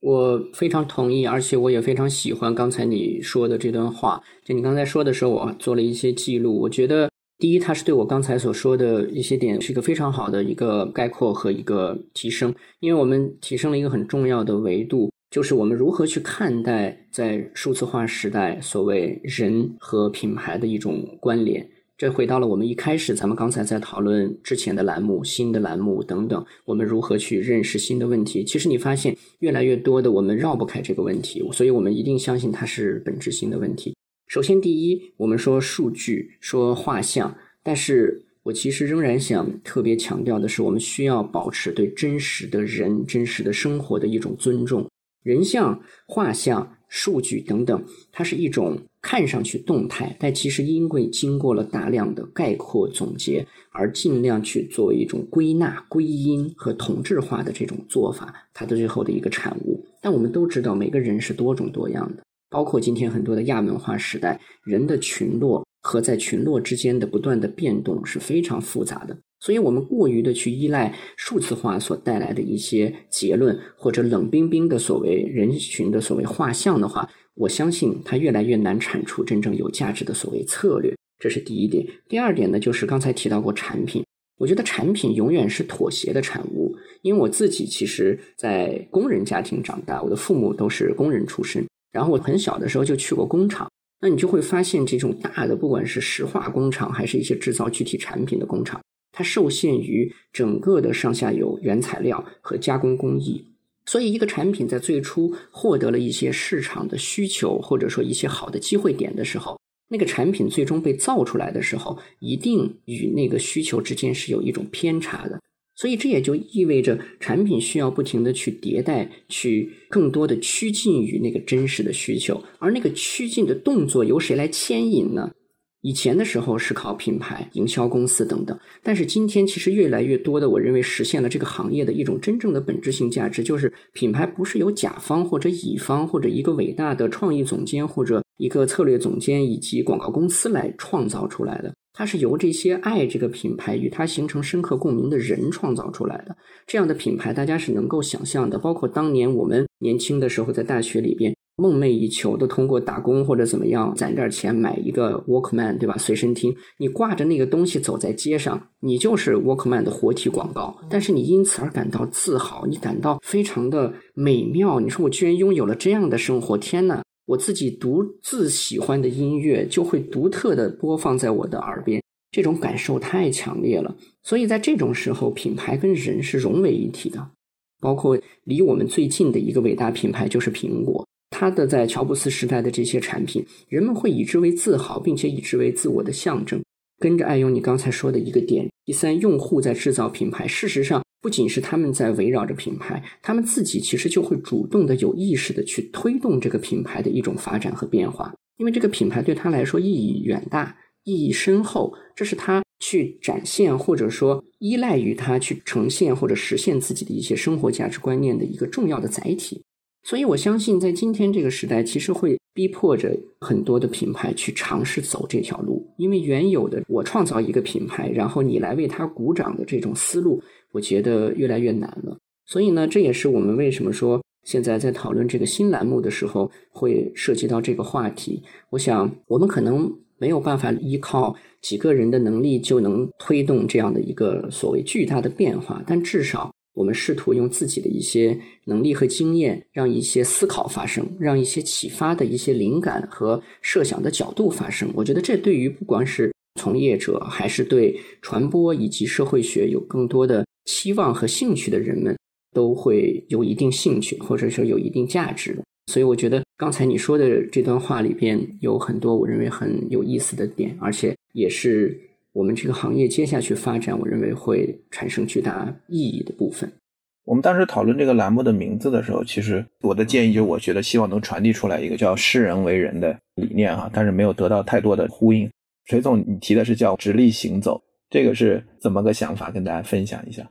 我非常同意，而且我也非常喜欢刚才你说的这段话。就你刚才说的时候，我做了一些记录。我觉得，第一，它是对我刚才所说的一些点是一个非常好的一个概括和一个提升，因为我们提升了一个很重要的维度，就是我们如何去看待在数字化时代所谓人和品牌的一种关联。这回到了我们一开始，咱们刚才在讨论之前的栏目、新的栏目等等，我们如何去认识新的问题？其实你发现越来越多的我们绕不开这个问题，所以我们一定相信它是本质性的问题。首先，第一，我们说数据，说画像，但是我其实仍然想特别强调的是，我们需要保持对真实的人、真实的生活的一种尊重。人像、画像、数据等等，它是一种。看上去动态，但其实因为经过了大量的概括总结，而尽量去做一种归纳、归因和同质化的这种做法，它的最后的一个产物。但我们都知道，每个人是多种多样的，包括今天很多的亚文化时代，人的群落和在群落之间的不断的变动是非常复杂的。所以，我们过于的去依赖数字化所带来的一些结论，或者冷冰冰的所谓人群的所谓画像的话。我相信它越来越难产出真正有价值的所谓策略，这是第一点。第二点呢，就是刚才提到过产品，我觉得产品永远是妥协的产物。因为我自己其实，在工人家庭长大，我的父母都是工人出身，然后我很小的时候就去过工厂，那你就会发现，这种大的不管是石化工厂，还是一些制造具体产品的工厂，它受限于整个的上下游原材料和加工工艺。所以，一个产品在最初获得了一些市场的需求，或者说一些好的机会点的时候，那个产品最终被造出来的时候，一定与那个需求之间是有一种偏差的。所以，这也就意味着产品需要不停的去迭代，去更多的趋近于那个真实的需求。而那个趋近的动作由谁来牵引呢？以前的时候是靠品牌、营销公司等等，但是今天其实越来越多的，我认为实现了这个行业的一种真正的本质性价值，就是品牌不是由甲方或者乙方或者一个伟大的创意总监或者一个策略总监以及广告公司来创造出来的，它是由这些爱这个品牌与它形成深刻共鸣的人创造出来的。这样的品牌大家是能够想象的，包括当年我们年轻的时候在大学里边。梦寐以求的，通过打工或者怎么样攒点钱买一个 Walkman，对吧？随身听，你挂着那个东西走在街上，你就是 Walkman 的活体广告。但是你因此而感到自豪，你感到非常的美妙。你说我居然拥有了这样的生活，天呐！我自己独自喜欢的音乐就会独特的播放在我的耳边，这种感受太强烈了。所以在这种时候，品牌跟人是融为一体的。包括离我们最近的一个伟大品牌就是苹果。他的在乔布斯时代的这些产品，人们会以之为自豪，并且以之为自我的象征。跟着爱用你刚才说的一个点，第三，用户在制造品牌。事实上，不仅是他们在围绕着品牌，他们自己其实就会主动的、有意识的去推动这个品牌的一种发展和变化。因为这个品牌对他来说意义远大、意义深厚，这是他去展现或者说依赖于他去呈现或者实现自己的一些生活价值观念的一个重要的载体。所以，我相信在今天这个时代，其实会逼迫着很多的品牌去尝试走这条路。因为原有的我创造一个品牌，然后你来为它鼓掌的这种思路，我觉得越来越难了。所以呢，这也是我们为什么说现在在讨论这个新栏目的时候，会涉及到这个话题。我想，我们可能没有办法依靠几个人的能力就能推动这样的一个所谓巨大的变化，但至少。我们试图用自己的一些能力和经验，让一些思考发生，让一些启发的一些灵感和设想的角度发生。我觉得这对于不管是从业者，还是对传播以及社会学有更多的期望和兴趣的人们，都会有一定兴趣，或者说有一定价值的。所以，我觉得刚才你说的这段话里边有很多我认为很有意思的点，而且也是。我们这个行业接下去发展，我认为会产生巨大意义的部分。我们当时讨论这个栏目的名字的时候，其实我的建议就是，我觉得希望能传递出来一个叫“视人为人”的理念哈，但是没有得到太多的呼应。水总，你提的是叫“直立行走”，这个是怎么个想法？跟大家分享一下。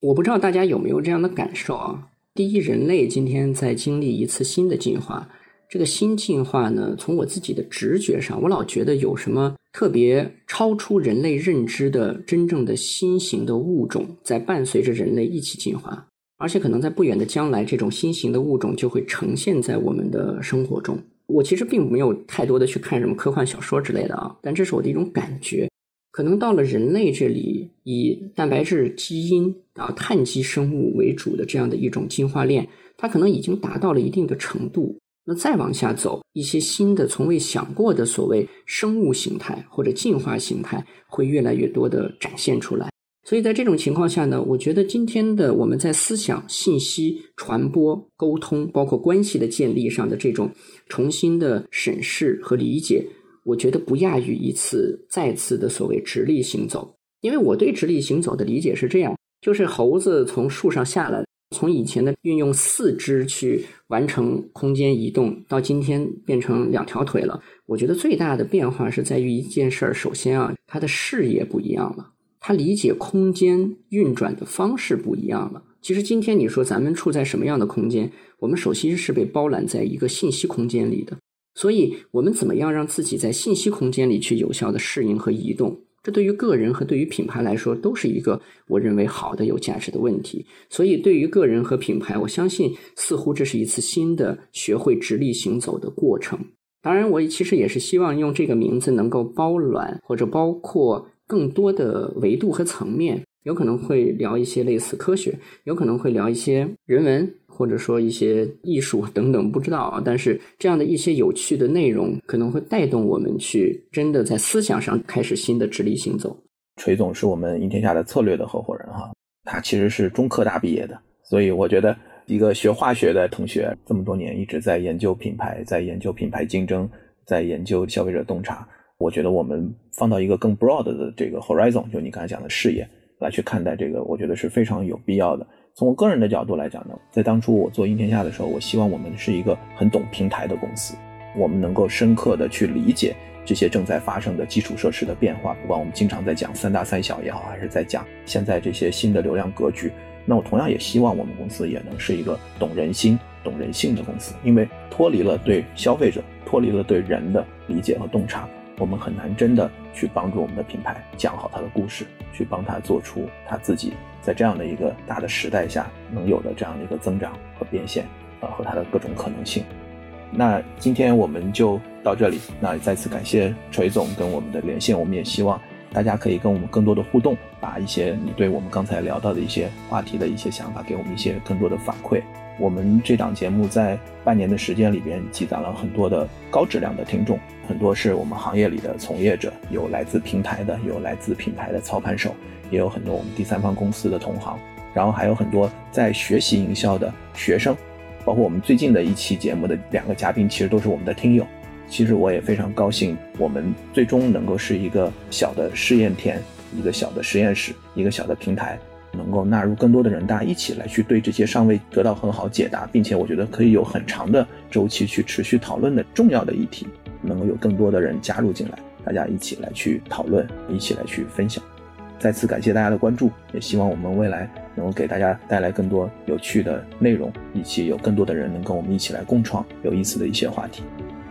我不知道大家有没有这样的感受啊？第一，人类今天在经历一次新的进化。这个新进化呢，从我自己的直觉上，我老觉得有什么特别超出人类认知的真正的新型的物种在伴随着人类一起进化，而且可能在不远的将来，这种新型的物种就会呈现在我们的生活中。我其实并没有太多的去看什么科幻小说之类的啊，但这是我的一种感觉。可能到了人类这里，以蛋白质基因啊碳基生物为主的这样的一种进化链，它可能已经达到了一定的程度。再往下走，一些新的从未想过的所谓生物形态或者进化形态，会越来越多的展现出来。所以在这种情况下呢，我觉得今天的我们在思想、信息传播、沟通，包括关系的建立上的这种重新的审视和理解，我觉得不亚于一次再次的所谓直立行走。因为我对直立行走的理解是这样：就是猴子从树上下来，从以前的运用四肢去完成空间移动，到今天变成两条腿了。我觉得最大的变化是在于一件事儿：首先啊，他的视野不一样了。他理解空间运转的方式不一样了。其实今天你说咱们处在什么样的空间？我们首先是被包揽在一个信息空间里的，所以我们怎么样让自己在信息空间里去有效的适应和移动？这对于个人和对于品牌来说都是一个我认为好的有价值的问题。所以对于个人和品牌，我相信似乎这是一次新的学会直立行走的过程。当然，我其实也是希望用这个名字能够包揽或者包括。更多的维度和层面，有可能会聊一些类似科学，有可能会聊一些人文，或者说一些艺术等等，不知道啊。但是这样的一些有趣的内容，可能会带动我们去真的在思想上开始新的直立行走。锤总是我们赢天下的策略的合伙人哈，他其实是中科大毕业的，所以我觉得一个学化学的同学这么多年一直在研究品牌，在研究品牌竞争，在研究消费者洞察。我觉得我们放到一个更 broad 的这个 horizon，就你刚才讲的视野来去看待这个，我觉得是非常有必要的。从我个人的角度来讲呢，在当初我做英天下的时候，我希望我们是一个很懂平台的公司，我们能够深刻的去理解这些正在发生的基础设施的变化，不管我们经常在讲三大三小也好，还是在讲现在这些新的流量格局，那我同样也希望我们公司也能是一个懂人心、懂人性的公司，因为脱离了对消费者、脱离了对人的理解和洞察。我们很难真的去帮助我们的品牌讲好它的故事，去帮他做出他自己在这样的一个大的时代下能有的这样的一个增长和变现，啊和它的各种可能性。那今天我们就到这里，那再次感谢锤总跟我们的连线，我们也希望大家可以跟我们更多的互动，把一些你对我们刚才聊到的一些话题的一些想法给我们一些更多的反馈。我们这档节目在半年的时间里边积攒了很多的高质量的听众，很多是我们行业里的从业者，有来自平台的，有来自品牌的操盘手，也有很多我们第三方公司的同行，然后还有很多在学习营销的学生，包括我们最近的一期节目的两个嘉宾，其实都是我们的听友。其实我也非常高兴，我们最终能够是一个小的试验田，一个小的实验室，一个小的平台。能够纳入更多的人，大家一起来去对这些尚未得到很好解答，并且我觉得可以有很长的周期去持续讨论的重要的议题，能够有更多的人加入进来，大家一起来去讨论，一起来去分享。再次感谢大家的关注，也希望我们未来能够给大家带来更多有趣的内容，一起有更多的人能跟我们一起来共创有意思的一些话题。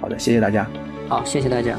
好的，谢谢大家。好，谢谢大家。